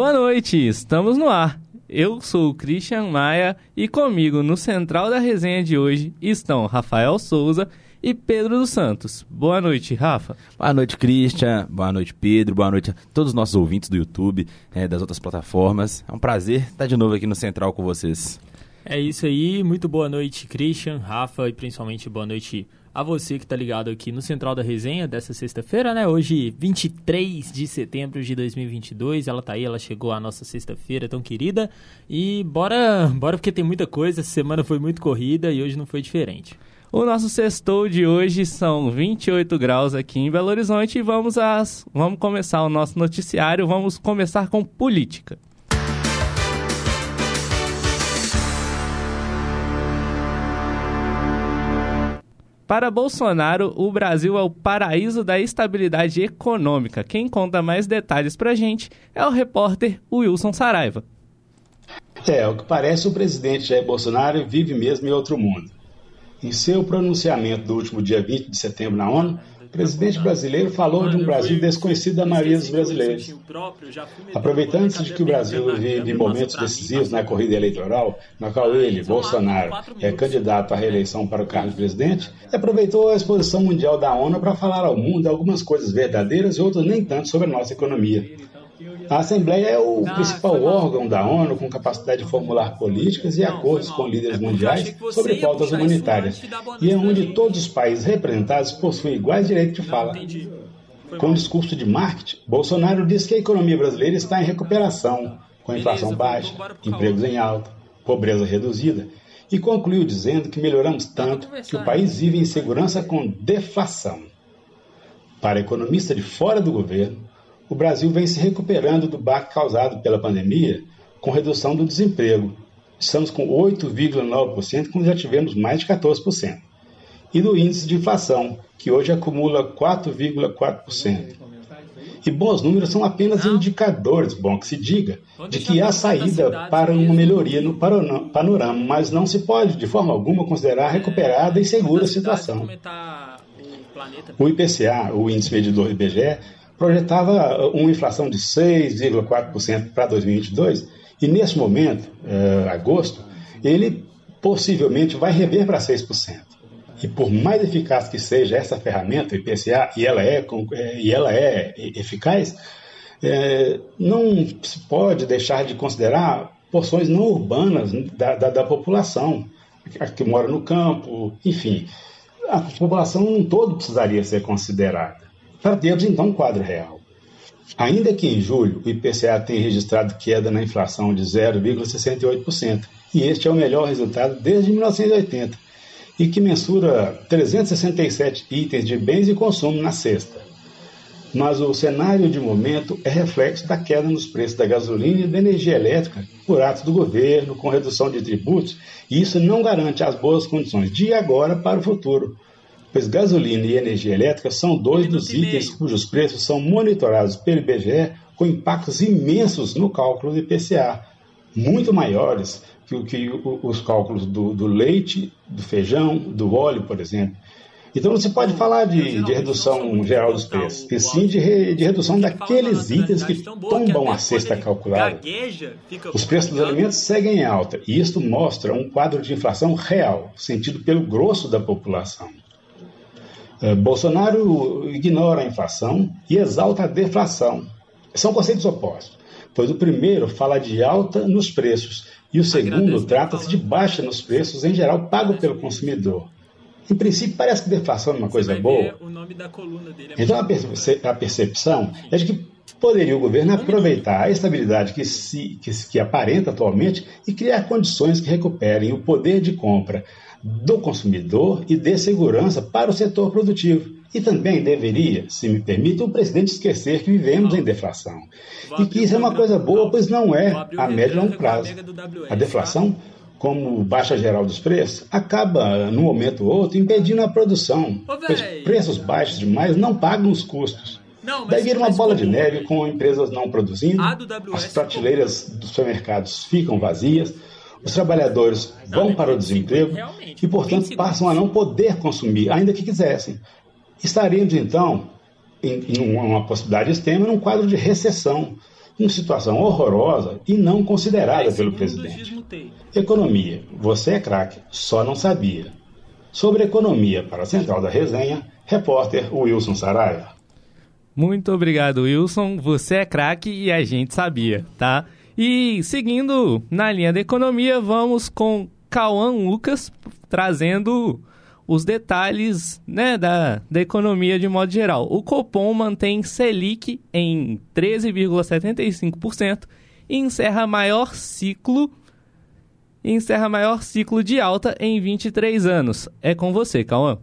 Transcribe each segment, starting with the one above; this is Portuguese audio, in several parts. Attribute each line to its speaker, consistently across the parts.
Speaker 1: Boa noite, estamos no ar. Eu sou o Christian Maia e comigo no central da resenha de hoje estão Rafael Souza e Pedro dos Santos. Boa noite, Rafa.
Speaker 2: Boa noite, Christian. Boa noite, Pedro. Boa noite a todos os nossos ouvintes do YouTube, é, das outras plataformas. É um prazer estar de novo aqui no Central com vocês.
Speaker 3: É isso aí. Muito boa noite, Christian, Rafa e principalmente boa noite a você que está ligado aqui no Central da Resenha dessa sexta-feira, né? Hoje, 23 de setembro de 2022. Ela tá aí, ela chegou a nossa sexta-feira tão querida. E bora, bora porque tem muita coisa. Essa semana foi muito corrida e hoje não foi diferente.
Speaker 1: O nosso sextou de hoje são 28 graus aqui em Belo Horizonte e vamos, às, vamos começar o nosso noticiário. Vamos começar com política. Para Bolsonaro, o Brasil é o paraíso da estabilidade econômica. Quem conta mais detalhes para a gente é o repórter Wilson Saraiva.
Speaker 4: É, o que parece o presidente Jair Bolsonaro vive mesmo em outro mundo. Em seu pronunciamento do último dia 20 de setembro na ONU, presidente brasileiro falou de um Brasil desconhecido da maioria dos brasileiros. Aproveitando-se de que o Brasil vive momentos decisivos na corrida eleitoral, na qual ele, Bolsonaro, é candidato à reeleição para o cargo de presidente, aproveitou a exposição mundial da ONU para falar ao mundo algumas coisas verdadeiras e outras nem tanto sobre a nossa economia. A Assembleia é o principal órgão da ONU com capacidade de formular políticas e acordos com líderes é mundiais sobre pautas humanitárias, e é onde todos os países representados possuem iguais direitos de fala. Com o discurso de marketing, Bolsonaro disse que a economia brasileira está em recuperação, com inflação baixa, empregos em alta, pobreza reduzida, e concluiu dizendo que melhoramos tanto que o país vive em segurança com deflação. Para economista de fora do governo, o Brasil vem se recuperando do baque causado pela pandemia com redução do desemprego. Estamos com 8,9%, quando já tivemos mais de 14%. E do índice de inflação, que hoje acumula 4,4%. E bons números são apenas indicadores, bom que se diga, de que há saída para uma melhoria no panorama, mas não se pode, de forma alguma, considerar recuperada e segura a situação. O IPCA, o índice medidor do IBGE, projetava uma inflação de 6,4% para 2022 e nesse momento, eh, agosto, ele possivelmente vai rever para 6%. E por mais eficaz que seja essa ferramenta, IPCA, e ela é, e ela é eficaz, é, não se pode deixar de considerar porções não urbanas da, da, da população, que mora no campo, enfim. A população não todo precisaria ser considerada para termos então um quadro real. Ainda que em julho o IPCA tenha registrado queda na inflação de 0,68%, e este é o melhor resultado desde 1980, e que mensura 367 itens de bens e consumo na sexta. Mas o cenário de momento é reflexo da queda nos preços da gasolina e da energia elétrica por atos do governo, com redução de tributos, e isso não garante as boas condições de agora para o futuro, pois gasolina e energia elétrica são dois dos itens cujos preços são monitorados pelo IBGE com impactos imensos no cálculo do IPCA, muito maiores que, que os cálculos do, do, leite, do feijão, do óleo, por exemplo. Então não se pode falar de, de redução geral dos preços, e sim de, re, de redução daqueles itens que tombam a cesta calculada. Os preços dos alimentos seguem em alta, e isto mostra um quadro de inflação real, sentido pelo grosso da população. É, Bolsonaro ignora a inflação e exalta a deflação. São conceitos opostos, pois o primeiro fala de alta nos preços e o segundo trata-se de baixa nos preços, em geral pago pelo consumidor. Em princípio, parece que deflação é uma coisa boa. É então, a percepção é de que poderia o governo aproveitar a estabilidade que, se, que, que aparenta atualmente e criar condições que recuperem o poder de compra do consumidor e dê segurança para o setor produtivo. E também deveria, se me permite, o presidente esquecer que vivemos em deflação. E que isso é uma coisa boa, pois não é a médio e longo prazo. A deflação, como baixa geral dos preços, acaba, num momento ou outro, impedindo a produção, pois preços baixos demais não pagam os custos. Não, Daí vira uma bola de neve com empresas não produzindo, as prateleiras dos supermercados ficam vazias, os trabalhadores vão para o desemprego e, portanto, passam a não poder consumir, ainda que quisessem. Estaremos, então, em, em uma possibilidade extrema, num quadro de recessão, uma situação horrorosa e não considerada pelo presidente. Economia, você é craque, só não sabia. Sobre economia para a Central da Resenha, repórter Wilson Saraiva.
Speaker 1: Muito obrigado, Wilson. Você é craque e a gente sabia, tá? E seguindo na linha da economia, vamos com Cauã Lucas trazendo os detalhes né, da, da economia de modo geral. O Copom mantém Selic em 13,75% e encerra maior ciclo encerra maior ciclo de alta em 23 anos. É com você, Cauã.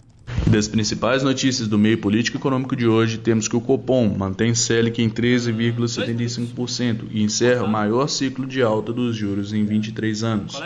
Speaker 5: Das principais notícias do meio político e econômico de hoje, temos que o Copom mantém Selic em 13,75% e encerra o maior ciclo de alta dos juros em 23 anos.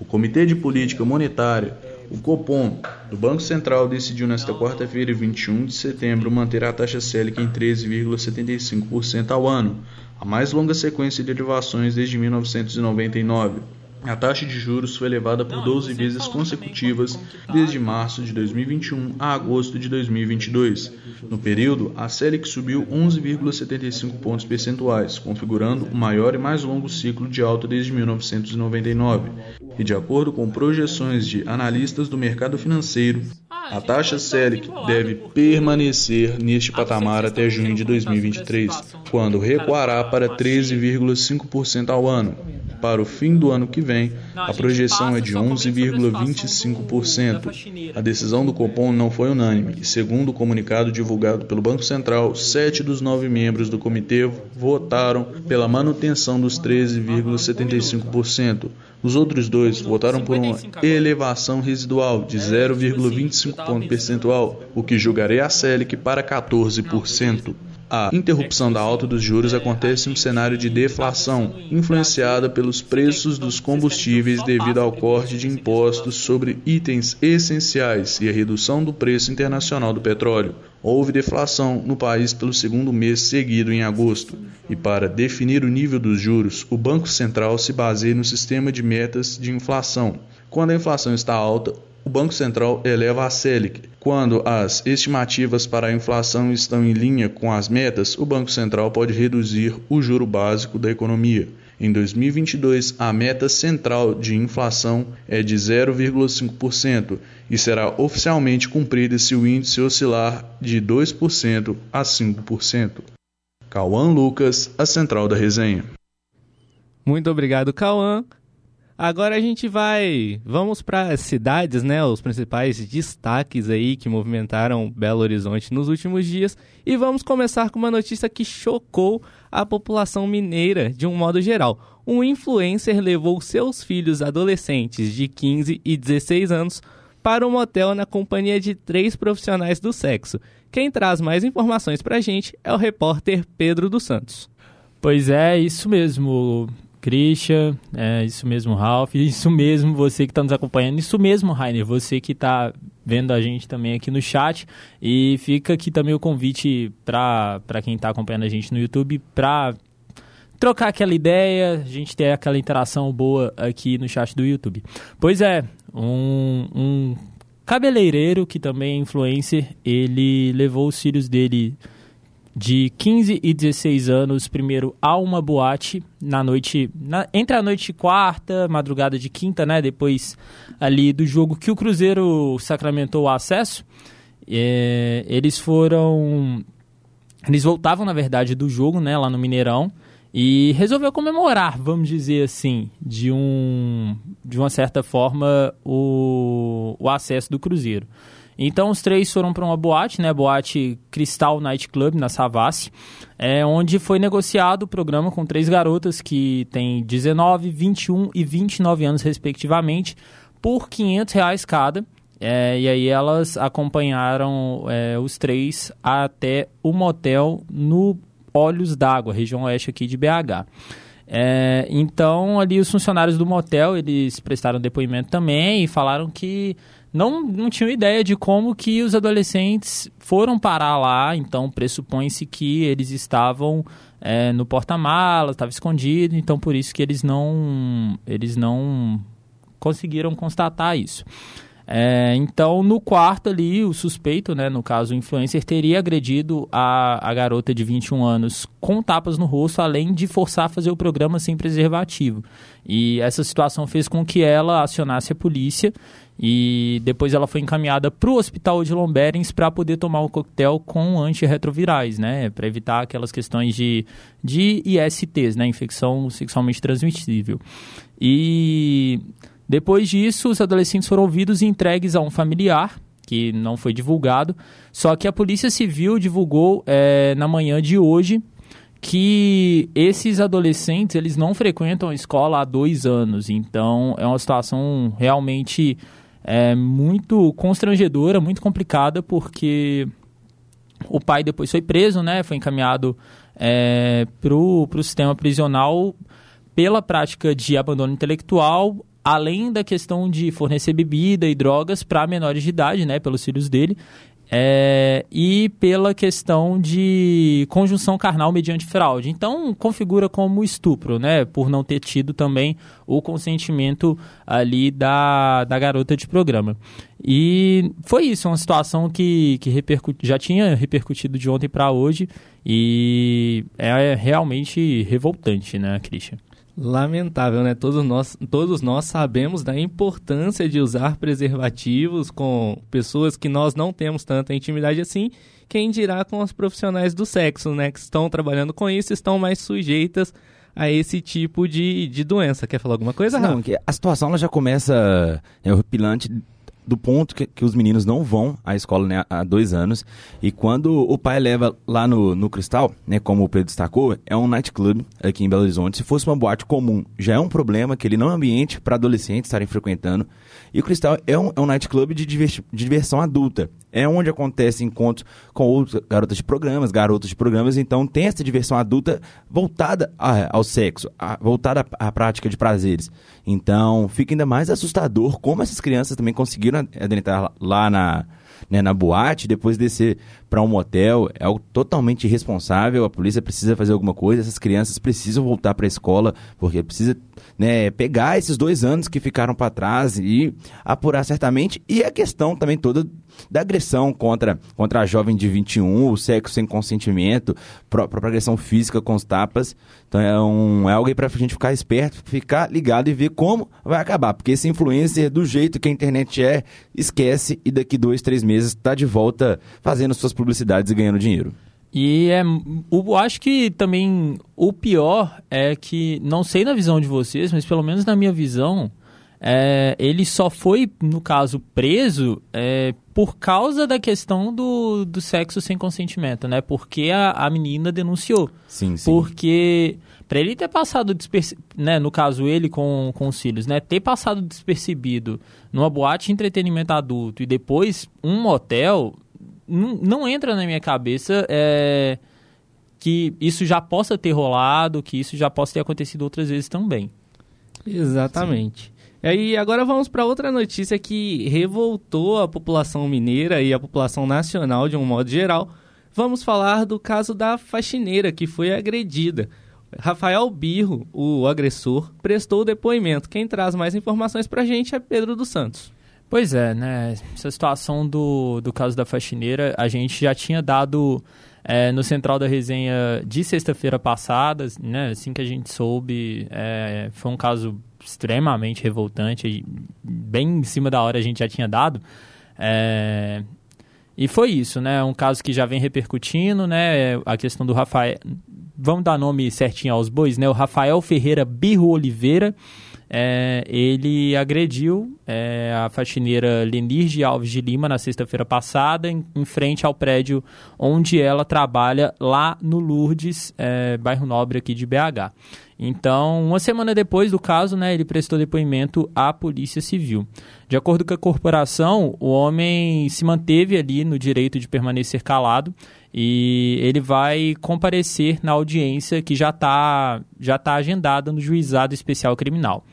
Speaker 5: O Comitê de Política Monetária, o Copom, do Banco Central, decidiu nesta quarta-feira, 21 de setembro, manter a taxa Selic em 13,75% ao ano, a mais longa sequência de elevações desde 1999. A taxa de juros foi elevada por 12 vezes consecutivas desde março de 2021 a agosto de 2022. No período, a Selic subiu 11,75 pontos percentuais, configurando o maior e mais longo ciclo de alta desde 1999. E de acordo com projeções de analistas do mercado financeiro, a taxa Selic deve permanecer neste patamar até junho de 2023, quando recuará para 13,5% ao ano para o fim do ano que vem, a projeção é de 11,25%. A decisão do Copom não foi unânime e, segundo o comunicado divulgado pelo Banco Central, sete dos nove membros do comitê votaram pela manutenção dos 13,75%. Os outros dois votaram por uma elevação residual de 0,25 ponto percentual, o que julgaria a Selic para 14%. A interrupção da alta dos juros acontece em um cenário de deflação, influenciada pelos preços dos combustíveis devido ao corte de impostos sobre itens essenciais e a redução do preço internacional do petróleo. Houve deflação no país pelo segundo mês seguido em agosto, e para definir o nível dos juros, o Banco Central se baseia no sistema de metas de inflação. Quando a inflação está alta, o Banco Central eleva a Selic. Quando as estimativas para a inflação estão em linha com as metas, o Banco Central pode reduzir o juro básico da economia. Em 2022, a meta central de inflação é de 0,5% e será oficialmente cumprida se o índice oscilar de 2% a 5%. Cauã Lucas, a central da resenha.
Speaker 1: Muito obrigado, Cauã. Agora a gente vai, vamos para as cidades, né, os principais destaques aí que movimentaram Belo Horizonte nos últimos dias, e vamos começar com uma notícia que chocou a população mineira de um modo geral. Um influencer levou seus filhos adolescentes de 15 e 16 anos para um motel na companhia de três profissionais do sexo. Quem traz mais informações para a gente é o repórter Pedro dos Santos.
Speaker 3: Pois é, isso mesmo. Christian, é isso mesmo, Ralph, isso mesmo, você que está nos acompanhando, isso mesmo, Rainer, você que está vendo a gente também aqui no chat. E fica aqui também o convite para quem está acompanhando a gente no YouTube para trocar aquela ideia, a gente ter aquela interação boa aqui no chat do YouTube. Pois é, um, um cabeleireiro que também é influencer, ele levou os filhos dele de 15 e 16 anos, primeiro a uma boate na noite, na, entre a noite de quarta, madrugada de quinta, né? Depois ali do jogo que o Cruzeiro sacramentou o acesso. É, eles foram. Eles voltavam, na verdade, do jogo, né? Lá no Mineirão. E resolveu comemorar, vamos dizer assim, de, um, de uma certa forma, o, o acesso do Cruzeiro. Então os três foram para uma boate, né? Boate Cristal Night Club na Savassi, é, onde foi negociado o programa com três garotas que têm 19, 21 e 29 anos respectivamente, por 500 reais cada. É, e aí elas acompanharam é, os três até o motel no Olhos d'Água, região oeste aqui de BH. É, então ali os funcionários do motel eles prestaram depoimento também e falaram que não, não tinham ideia de como que os adolescentes foram parar lá, então pressupõe-se que eles estavam é, no porta-malas, estava escondido, então por isso que eles não, eles não conseguiram constatar isso. É, então, no quarto ali, o suspeito, né, no caso o influencer, teria agredido a, a garota de 21 anos com tapas no rosto, além de forçar a fazer o programa sem preservativo. E essa situação fez com que ela acionasse a polícia e depois ela foi encaminhada para o hospital de Lomberens para poder tomar um coquetel com antirretrovirais, né? Para evitar aquelas questões de, de ISTs, né? Infecção sexualmente transmissível. E depois disso, os adolescentes foram ouvidos e entregues a um familiar, que não foi divulgado. Só que a Polícia Civil divulgou é, na manhã de hoje que esses adolescentes eles não frequentam a escola há dois anos. Então é uma situação realmente é, muito constrangedora, muito complicada, porque o pai depois foi preso, né? Foi encaminhado é, para o sistema prisional pela prática de abandono intelectual, além da questão de fornecer bebida e drogas para menores de idade, né, pelos filhos dele, é, e pela questão de conjunção carnal mediante fraude. Então, configura como estupro, né, por não ter tido também o consentimento ali da, da garota de programa. E foi isso, uma situação que, que repercut, já tinha repercutido de ontem para hoje e é realmente revoltante, né, Christian?
Speaker 1: Lamentável, né? Todos nós, todos nós sabemos da importância de usar preservativos com pessoas que nós não temos tanta intimidade assim. Quem dirá com os profissionais do sexo, né? Que estão trabalhando com isso, estão mais sujeitas a esse tipo de, de doença. Quer falar alguma coisa,
Speaker 2: Não, a situação ela já começa é, horripilante do ponto que, que, os meninos não vão à escola né, há dois anos. E quando o pai leva lá no, no Cristal, né, como o Pedro destacou, é um nightclub aqui em Belo Horizonte. Se fosse uma boate comum, já é um problema que ele não é ambiente para adolescentes estarem frequentando. E o Cristal é um, é um nightclub de, de diversão adulta. É onde acontece encontros com outras garotas de programas, garotos de programas. Então tem essa diversão adulta voltada a, ao sexo, a, voltada à, prática de prazeres. Então fica ainda mais assustador como essas crianças também conseguiram adentrar lá na, né, na boate, depois descer para um motel, é algo totalmente irresponsável. A polícia precisa fazer alguma coisa, essas crianças precisam voltar para a escola, porque precisa né, pegar esses dois anos que ficaram para trás e apurar certamente. E a questão também toda da agressão contra, contra a jovem de 21, o sexo sem consentimento, própria agressão física com os tapas. Então é, um, é algo aí pra gente ficar esperto, ficar ligado e ver como vai acabar. Porque esse influencer, do jeito que a internet é, esquece e daqui dois, três meses está de volta fazendo suas publicidades e ganhando dinheiro.
Speaker 3: E é, eu acho que também o pior é que, não sei na visão de vocês, mas pelo menos na minha visão, é, ele só foi, no caso, preso é, por causa da questão do, do sexo sem consentimento, né? Porque a, a menina denunciou.
Speaker 2: Sim, sim.
Speaker 3: Porque para ele ter passado despercebido, né, no caso ele com, com os filhos, né, ter passado despercebido numa boate de entretenimento adulto e depois um motel, não, não entra na minha cabeça é, que isso já possa ter rolado, que isso já possa ter acontecido outras vezes também.
Speaker 1: Exatamente. Sim. E aí, agora vamos para outra notícia que revoltou a população mineira e a população nacional de um modo geral. Vamos falar do caso da faxineira que foi agredida. Rafael Birro, o agressor, prestou o depoimento. Quem traz mais informações para a gente é Pedro dos Santos.
Speaker 3: Pois é, né? Essa situação do, do caso da faxineira, a gente já tinha dado é, no Central da Resenha de sexta-feira passada, né? Assim que a gente soube, é, foi um caso extremamente revoltante, bem em cima da hora a gente já tinha dado. É, e foi isso, né? Um caso que já vem repercutindo, né? A questão do Rafael. Vamos dar nome certinho aos bois, né? O Rafael Ferreira Birro Oliveira. É, ele agrediu é, a faxineira Lenir Alves de Lima na sexta-feira passada, em, em, frente ao prédio onde ela trabalha, lá no Lourdes, é, bairro Nobre aqui de BH. Então, uma semana depois do caso, né, ele prestou depoimento à Polícia Civil. De acordo com a corporação, o homem se manteve ali no direito de permanecer calado e ele vai comparecer na audiência que já está já tá agendada no Juizado Especial Criminal.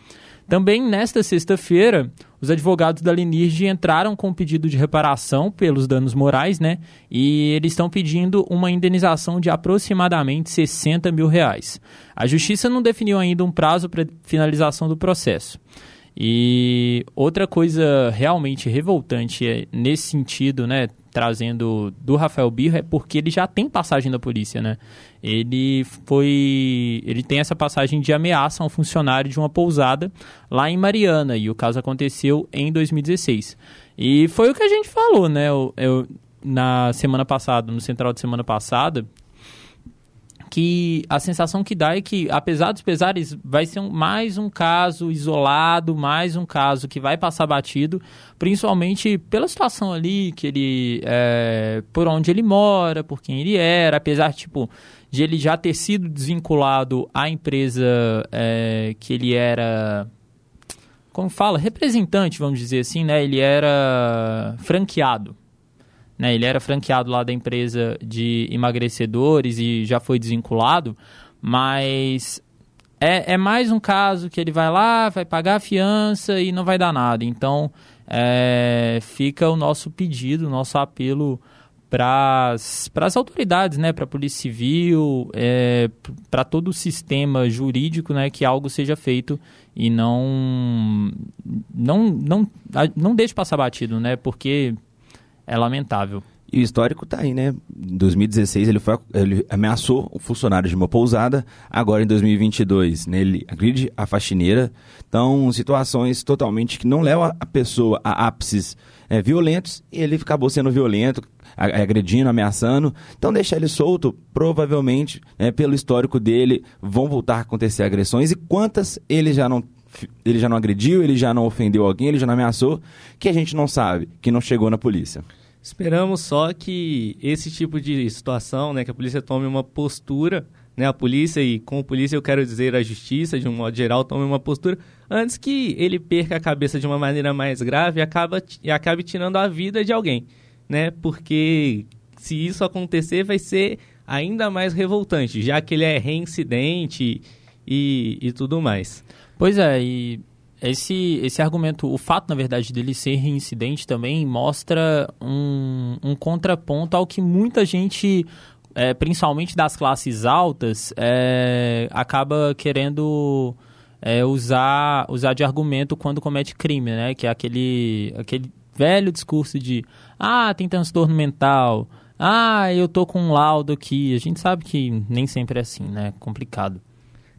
Speaker 3: Também nesta sexta-feira, os advogados da Lenirge entraram com um pedido de reparação pelos danos morais, né? E eles estão pedindo uma indenização de aproximadamente 60 mil reais. A justiça não definiu ainda um prazo para finalização do processo. E outra coisa realmente revoltante é, nesse sentido, né, trazendo do Rafael Birra é porque ele já tem passagem da polícia, né? Ele foi, ele tem essa passagem de ameaça a um funcionário de uma pousada lá em Mariana e o caso aconteceu em 2016. E foi o que a gente falou, né? Eu, eu na semana passada, no central de semana passada, que a sensação que dá é que, apesar dos pesares, vai ser um, mais um caso isolado, mais um caso que vai passar batido, principalmente pela situação ali, que ele, é, por onde ele mora, por quem ele era, apesar, tipo, de ele já ter sido desvinculado à empresa é, que ele era como fala, representante, vamos dizer assim, né? Ele era franqueado né? Ele era franqueado lá da empresa de emagrecedores e já foi desvinculado, mas é, é mais um caso que ele vai lá, vai pagar a fiança e não vai dar nada. Então, é, fica o nosso pedido, o nosso apelo para as autoridades, né, para a Polícia Civil, é, para todo o sistema jurídico, né, que algo seja feito e não não não não deixe passar batido, né, porque é lamentável.
Speaker 2: E o histórico está aí, né? Em 2016 ele, foi, ele ameaçou o funcionário de uma pousada, agora em 2022 né, ele agride a faxineira. Então, situações totalmente que não levam a pessoa a ápices é, violentos e ele acabou sendo violento, agredindo, ameaçando. Então, deixar ele solto, provavelmente, né, pelo histórico dele, vão voltar a acontecer agressões. E quantas ele já não ele já não agrediu, ele já não ofendeu alguém, ele já não ameaçou, que a gente não sabe, que não chegou na polícia.
Speaker 1: Esperamos só que esse tipo de situação, né, que a polícia tome uma postura, né, a polícia e com a polícia eu quero dizer a justiça de um modo geral tome uma postura antes que ele perca a cabeça de uma maneira mais grave e acaba e acabe tirando a vida de alguém, né? Porque se isso acontecer vai ser ainda mais revoltante, já que ele é reincidente e, e tudo mais.
Speaker 3: Pois é, e esse, esse argumento, o fato, na verdade, dele ser reincidente também mostra um, um contraponto ao que muita gente, é, principalmente das classes altas, é, acaba querendo é, usar, usar de argumento quando comete crime, né? Que é aquele, aquele velho discurso de ah, tem transtorno mental, ah, eu tô com um laudo aqui. A gente sabe que nem sempre é assim, né? Complicado.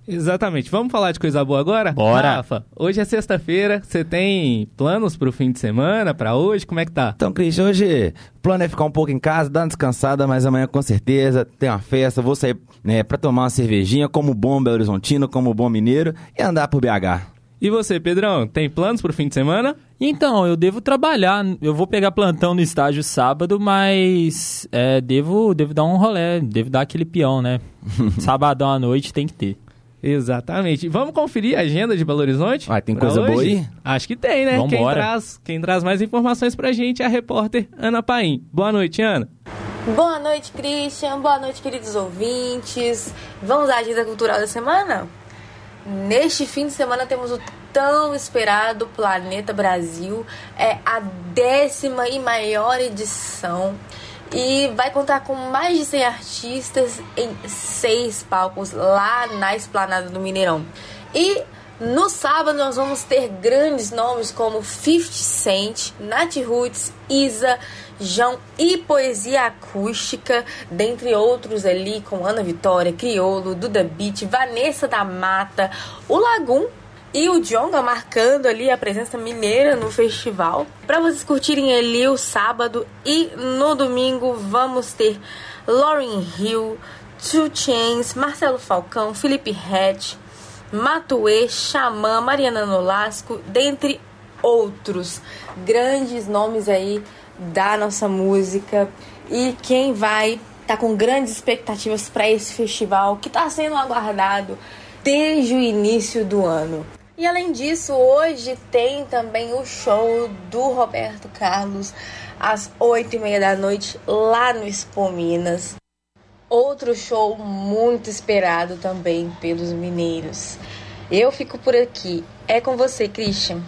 Speaker 1: Exatamente. Vamos falar de coisa boa agora?
Speaker 3: Bora.
Speaker 1: Rafa, hoje é sexta-feira. Você tem planos para o fim de semana, para hoje? Como é que tá?
Speaker 2: Então, Cris, hoje o plano é ficar um pouco em casa, dar uma descansada, mas amanhã com certeza tem uma festa. Vou sair né, para tomar uma cervejinha, como bom Belo Horizontino, como bom mineiro, e andar por BH.
Speaker 1: E você, Pedrão, tem planos para o fim de semana?
Speaker 3: Então, eu devo trabalhar. Eu vou pegar plantão no estágio sábado, mas é, devo, devo dar um rolé, devo dar aquele peão, né? Sabadão à noite tem que ter.
Speaker 1: Exatamente. Vamos conferir a agenda de Belo Horizonte?
Speaker 2: Ah, tem coisa hoje? boa aí?
Speaker 1: Acho que tem, né? Quem traz, quem traz mais informações pra gente é a repórter Ana Paim. Boa noite, Ana.
Speaker 6: Boa noite, Christian. Boa noite, queridos ouvintes. Vamos à agenda cultural da semana? Neste fim de semana temos o tão esperado Planeta Brasil. É a décima e maior edição e vai contar com mais de 100 artistas em seis palcos lá na esplanada do Mineirão. E no sábado nós vamos ter grandes nomes como 50 Cent, Nat Roots, Isa, João e Poesia Acústica, dentre outros ali com Ana Vitória, Criolo, Duda Beat, Vanessa da Mata, o Lagum e o Jonga marcando ali a presença mineira no festival. Para vocês curtirem ali o sábado e no domingo vamos ter Lauren Hill, Two Chains, Marcelo Falcão, Felipe Hatch, Matue, Xamã, Mariana Nolasco, dentre outros grandes nomes aí da nossa música. E quem vai tá com grandes expectativas para esse festival que está sendo aguardado desde o início do ano. E além disso, hoje tem também o show do Roberto Carlos às oito e meia da noite lá no Expo Minas. Outro show muito esperado também pelos mineiros. Eu fico por aqui. É com você, Christian.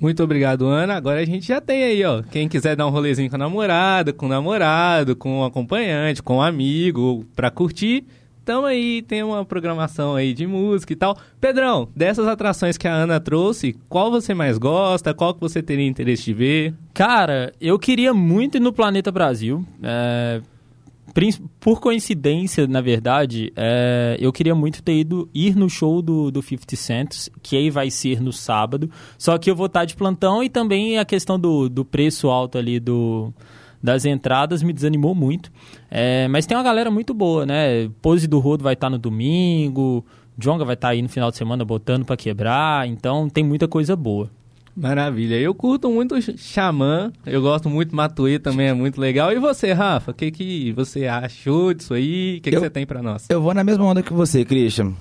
Speaker 1: Muito obrigado, Ana. Agora a gente já tem aí, ó. Quem quiser dar um rolezinho com a namorada, com o namorado, com o acompanhante, com o amigo, pra curtir, tamo aí, tem uma programação aí de música e tal. Pedrão, dessas atrações que a Ana trouxe, qual você mais gosta? Qual que você teria interesse de ver?
Speaker 3: Cara, eu queria muito ir no Planeta Brasil. É, por coincidência, na verdade, é, eu queria muito ter ido ir no show do, do 50 Cent, que aí vai ser no sábado. Só que eu vou estar de plantão e também a questão do, do preço alto ali do das entradas me desanimou muito. É, mas tem uma galera muito boa, né? Pose do Rodo vai estar no domingo, Jonga vai estar aí no final de semana botando para quebrar, então tem muita coisa boa.
Speaker 1: Maravilha. Eu curto muito Xamã, eu gosto muito Matuê também, é muito legal. E você, Rafa, o que, que você achou disso aí? O que, que você tem para nós?
Speaker 2: Eu vou na mesma onda que você, Christian.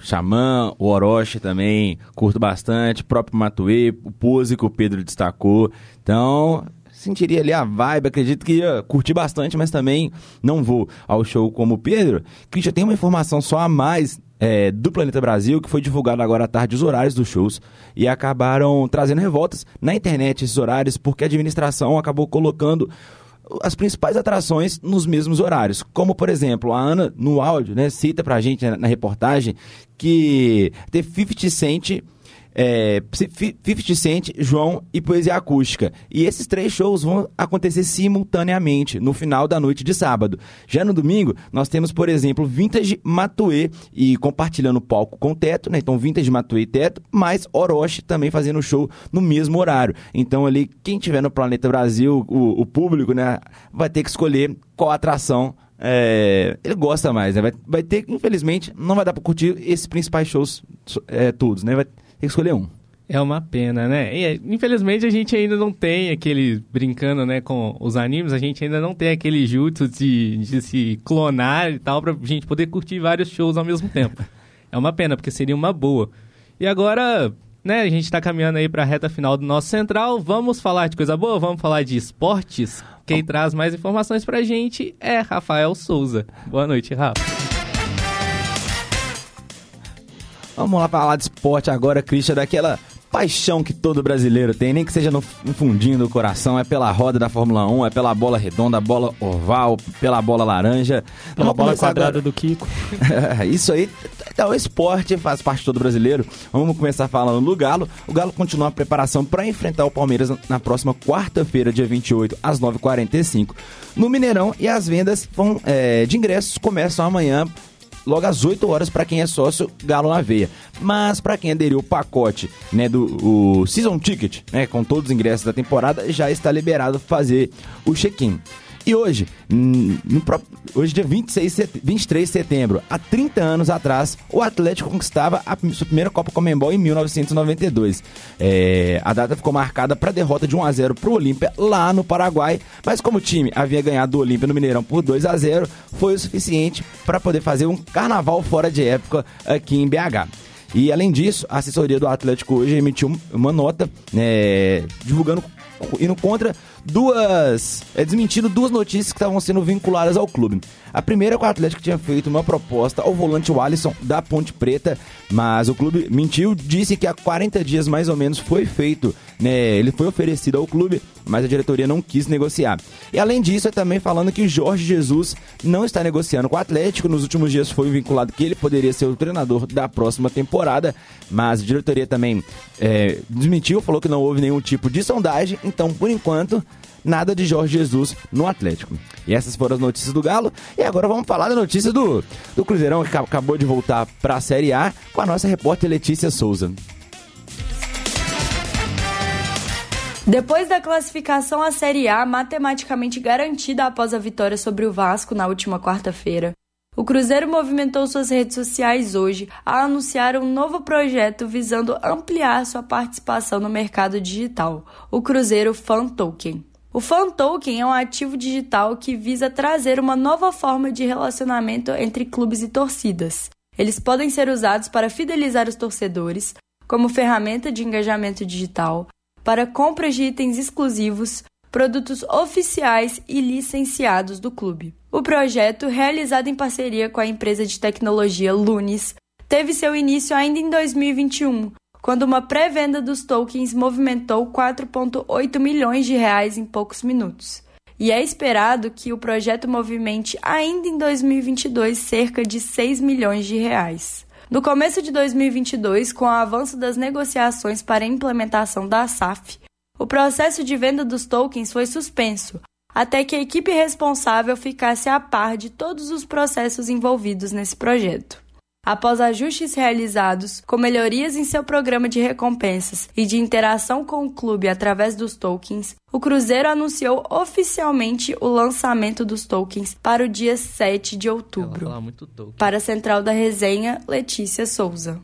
Speaker 2: Xamã, o Orochi também, curto bastante, próprio Matuê, o Pose que o Pedro destacou. Então, sentiria ali a vibe, acredito que ia curtir bastante, mas também não vou ao show como o Pedro. Christian, tem uma informação só a mais é, do Planeta Brasil, que foi divulgado agora à tarde os horários dos shows e acabaram trazendo revoltas na internet esses horários, porque a administração acabou colocando as principais atrações nos mesmos horários. Como, por exemplo, a Ana, no áudio, né, cita pra gente na, na reportagem que The 50 Cent é, 50 Cent, João e Poesia Acústica. E esses três shows vão acontecer simultaneamente no final da noite de sábado. Já no domingo, nós temos, por exemplo, Vintage Matuê e compartilhando palco com Teto, né? Então, Vintage Matuê e Teto, mais Orochi também fazendo show no mesmo horário. Então, ali, quem tiver no Planeta Brasil, o, o público, né, vai ter que escolher qual atração é, ele gosta mais, né? Vai, vai ter, infelizmente, não vai dar pra curtir esses principais shows é, todos, né? Vai, tem que escolher um.
Speaker 1: É uma pena, né? E, infelizmente a gente ainda não tem aquele, brincando né, com os animes, a gente ainda não tem aquele jutsu de, de se clonar e tal, pra gente poder curtir vários shows ao mesmo tempo. É uma pena, porque seria uma boa. E agora, né, a gente tá caminhando aí pra reta final do nosso central, vamos falar de coisa boa, vamos falar de esportes. Quem traz mais informações pra gente é Rafael Souza. Boa noite, Rafa.
Speaker 2: Vamos lá falar de esporte agora, Christian, daquela paixão que todo brasileiro tem, nem que seja no, fundinho do coração, é pela roda da Fórmula 1, é pela bola redonda, bola oval, pela bola laranja.
Speaker 3: Pela bola quadrada agora... do Kiko.
Speaker 2: Isso aí, então, o esporte faz parte de todo brasileiro. Vamos começar falando do Galo. O Galo continua a preparação para enfrentar o Palmeiras na próxima quarta-feira, dia 28, às 9h45, no Mineirão. E as vendas vão, é, de ingressos começam amanhã logo às 8 horas para quem é sócio Galo na Veia. Mas para quem aderiu o pacote, né, do Season Ticket, né, com todos os ingressos da temporada, já está liberado fazer o check-in. E hoje, no, hoje dia 26, 23 de setembro, há 30 anos atrás, o Atlético conquistava a sua primeira Copa Comembol em 1992. É, a data ficou marcada para a derrota de 1 a 0 para o Olímpia lá no Paraguai, mas como o time havia ganhado do Olímpia no Mineirão por 2 a 0, foi o suficiente para poder fazer um carnaval fora de época aqui em BH. E além disso, a assessoria do Atlético hoje emitiu uma nota né, divulgando indo contra duas. É, desmentindo duas notícias que estavam sendo vinculadas ao clube. A primeira é que o Atlético tinha feito uma proposta ao volante Wallison da Ponte Preta, mas o clube mentiu, disse que há 40 dias mais ou menos foi feito, né? Ele foi oferecido ao clube, mas a diretoria não quis negociar. E além disso, é também falando que Jorge Jesus não está negociando com o Atlético. Nos últimos dias foi vinculado que ele poderia ser o treinador da próxima temporada, mas a diretoria também é, desmentiu, falou que não houve nenhum tipo de sondagem. Então, por enquanto, nada de Jorge Jesus no Atlético. E essas foram as notícias do Galo. E agora vamos falar da notícia do, do Cruzeirão, que acabou de voltar para a Série A, com a nossa repórter Letícia Souza.
Speaker 7: Depois da classificação à Série A matematicamente garantida após a vitória sobre o Vasco na última quarta-feira, o Cruzeiro movimentou suas redes sociais hoje a anunciar um novo projeto visando ampliar sua participação no mercado digital, o Cruzeiro Fan Token. O Fan Token é um ativo digital que visa trazer uma nova forma de relacionamento entre clubes e torcidas. Eles podem ser usados para fidelizar os torcedores, como ferramenta de engajamento digital, para compras de itens exclusivos, produtos oficiais e licenciados do clube. O projeto, realizado em parceria com a empresa de tecnologia Lunis, teve seu início ainda em 2021, quando uma pré-venda dos tokens movimentou 4,8 milhões de reais em poucos minutos. e é esperado que o projeto movimente ainda em 2022 cerca de 6 milhões de reais. No começo de 2022, com o avanço das negociações para a implementação da SAF, o processo de venda dos tokens foi suspenso, até que a equipe responsável ficasse a par de todos os processos envolvidos nesse projeto. Após ajustes realizados, com melhorias em seu programa de recompensas e de interação com o clube através dos tokens, o Cruzeiro anunciou oficialmente o lançamento dos tokens para o dia 7 de outubro. Para a central da resenha, Letícia Souza.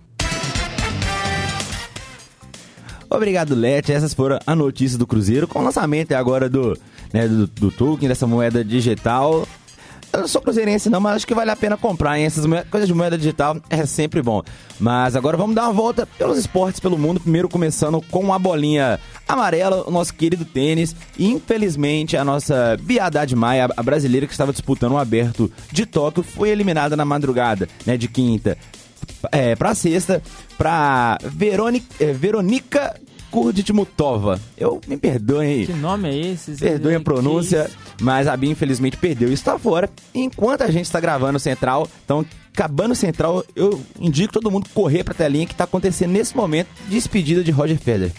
Speaker 2: Obrigado, Lete. Essas foram a notícia do Cruzeiro com o lançamento agora do, né, do, do token, dessa moeda digital. Eu não sou cruzeirense não, mas acho que vale a pena comprar, hein? Essas coisas de moeda digital é sempre bom. Mas agora vamos dar uma volta pelos esportes pelo mundo. Primeiro começando com a bolinha amarela, o nosso querido tênis. Infelizmente a nossa Biadade Maia, a brasileira que estava disputando o aberto de Tóquio, foi eliminada na madrugada, né, de quinta é, para sexta, para Verônica, é, Veronica Kurditmutova. Eu me perdoem.
Speaker 3: Que nome é esse?
Speaker 2: Perdoem a pronúncia, mas a Bia infelizmente perdeu e está fora. Enquanto a gente está gravando o Central, então acabando o Central, eu indico todo mundo correr para a telinha que está acontecendo nesse momento despedida de Roger Federer.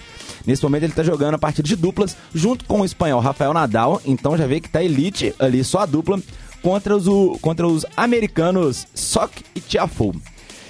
Speaker 2: Nesse momento ele está jogando a partida de duplas junto com o espanhol Rafael Nadal, então já vê que tá elite ali só a dupla contra os, contra os americanos Sock e Tiafoe.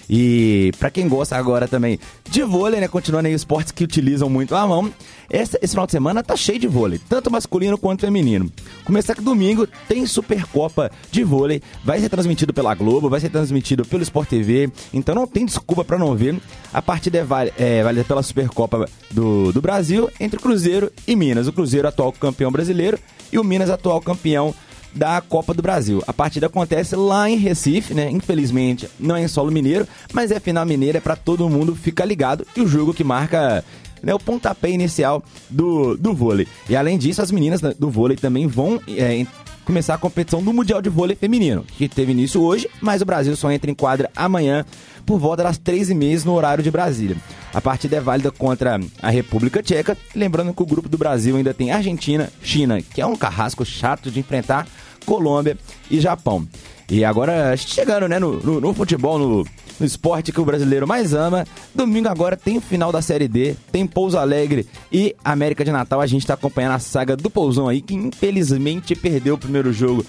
Speaker 2: E para quem gosta agora também de vôlei, né? Continuando aí esportes que utilizam muito a mão. Esse, esse final de semana tá cheio de vôlei, tanto masculino quanto feminino. Começar que domingo tem Supercopa de vôlei, vai ser transmitido pela Globo, vai ser transmitido pelo Sport TV, então não tem desculpa para não ver. A partida é, vale, é pela Supercopa do, do Brasil entre Cruzeiro e Minas. O Cruzeiro atual campeão brasileiro e o Minas atual campeão da Copa do Brasil. A partida acontece lá em Recife, né? Infelizmente, não é em solo mineiro, mas é final mineira, é para todo mundo ficar ligado. E o jogo que marca né, o pontapé inicial do, do vôlei. E além disso, as meninas do vôlei também vão é, começar a competição do Mundial de Vôlei Feminino, que teve início hoje, mas o Brasil só entra em quadra amanhã por volta das três e meia no horário de Brasília. A partida é válida contra a República Tcheca, lembrando que o grupo do Brasil ainda tem Argentina, China, que é um carrasco chato de enfrentar, Colômbia e Japão. E agora, chegando né, no, no, no futebol, no, no esporte que o brasileiro mais ama. Domingo agora tem o final da Série D, tem Pouso Alegre e América de Natal. A gente está acompanhando a saga do Pousão aí, que infelizmente perdeu o primeiro jogo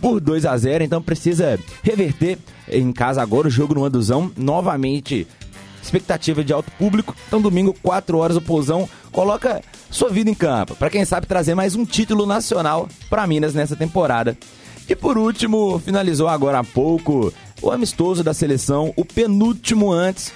Speaker 2: por 2 a 0 então precisa reverter em casa agora o jogo no Anduzão. Novamente, expectativa de alto público. Então, domingo, 4 horas, o Pousão coloca sua vida em campo. Para quem sabe trazer mais um título nacional para Minas nessa temporada. E por último, finalizou agora há pouco o amistoso da seleção, o penúltimo antes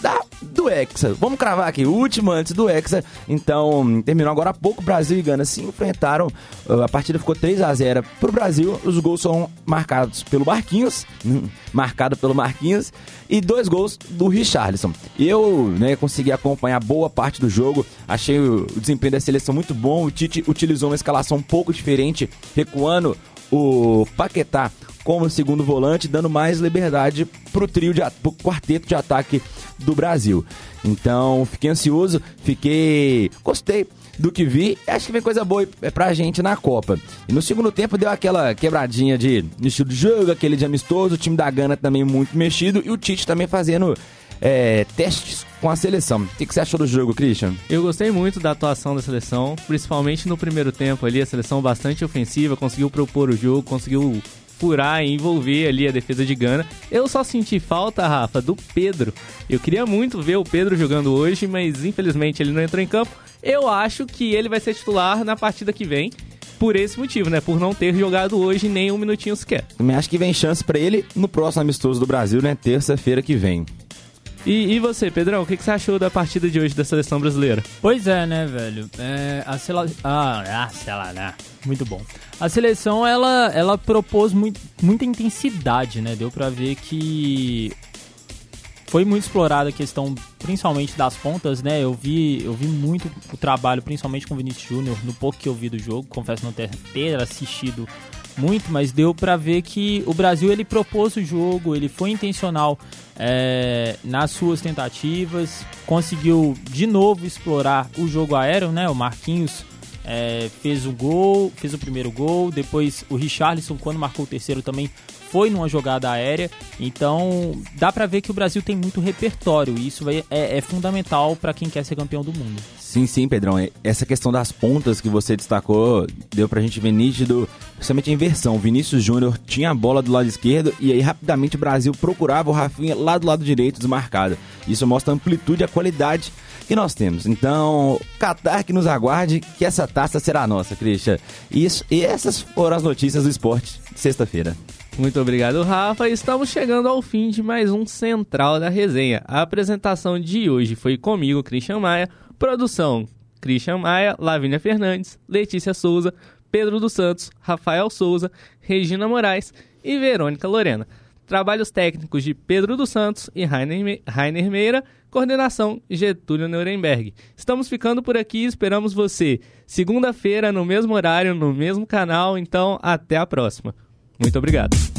Speaker 2: da, do Hexa. Vamos cravar aqui, o último antes do Hexa. Então, terminou agora há pouco. Brasil e Gana se enfrentaram. Uh, a partida ficou 3 a 0 pro Brasil. Os gols são marcados pelo Marquinhos, hum, marcado pelo Marquinhos, e dois gols do Richarlison. Eu né, consegui acompanhar boa parte do jogo. Achei o desempenho da seleção muito bom. O Tite utilizou uma escalação um pouco diferente, recuando o Paquetá como segundo volante, dando mais liberdade pro trio de pro quarteto de ataque do Brasil. Então, fiquei ansioso, fiquei. gostei do que vi. Acho que vem coisa boa pra gente na Copa. E no segundo tempo deu aquela quebradinha de estilo de jogo, aquele de amistoso, o time da Gana também muito mexido e o Tite também fazendo é, testes com a seleção. O que, você achou do jogo, Christian?
Speaker 1: Eu gostei muito da atuação da seleção, principalmente no primeiro tempo ali, a seleção bastante ofensiva, conseguiu propor o jogo, conseguiu furar e envolver ali a defesa de Gana. Eu só senti falta, Rafa, do Pedro. Eu queria muito ver o Pedro jogando hoje, mas infelizmente ele não entrou em campo. Eu acho que ele vai ser titular na partida que vem por esse motivo, né? Por não ter jogado hoje nem um minutinho sequer.
Speaker 2: Também acho que vem chance para ele no próximo amistoso do Brasil, né? Terça-feira que vem.
Speaker 1: E, e, você, Pedrão, o que, que, você achou da partida de hoje da seleção brasileira?
Speaker 3: Pois é, né, velho? É, a. Ah, ah, sei lá, né? Muito bom. A seleção, ela, ela propôs muito, muita intensidade, né? Deu pra ver que foi muito explorada a questão, principalmente das pontas, né? Eu vi, eu vi muito o trabalho, principalmente com o Vinícius Júnior, no pouco que eu vi do jogo. Confesso não ter, ter assistido muito, mas deu para ver que o Brasil ele propôs o jogo, ele foi intencional é, nas suas tentativas, conseguiu de novo explorar o jogo aéreo, né? O Marquinhos é, fez o gol, fez o primeiro gol, depois o Richarlison, quando marcou o terceiro, também foi numa jogada aérea. Então dá para ver que o Brasil tem muito repertório e isso vai, é, é fundamental para quem quer ser campeão do mundo.
Speaker 2: Sim, sim, Pedrão. Essa questão das pontas que você destacou deu pra gente ver nítido, principalmente a inversão. Vinícius Júnior tinha a bola do lado esquerdo e aí rapidamente o Brasil procurava o Rafinha lá do lado direito desmarcado. Isso mostra a amplitude e a qualidade que nós temos. Então, Qatar que nos aguarde, que essa taça será nossa, Christian. Isso, e essas foram as notícias do esporte de sexta-feira.
Speaker 1: Muito obrigado, Rafa. Estamos chegando ao fim de mais um Central da Resenha. A apresentação de hoje foi comigo, Christian Maia. Produção: Christian Maia, Lavínia Fernandes, Letícia Souza, Pedro dos Santos, Rafael Souza, Regina Moraes e Verônica Lorena. Trabalhos técnicos de Pedro dos Santos e Rainer, Meira. Coordenação Getúlio Nuremberg. Estamos ficando por aqui, esperamos você segunda-feira no mesmo horário, no mesmo canal, então até a próxima. Muito obrigado.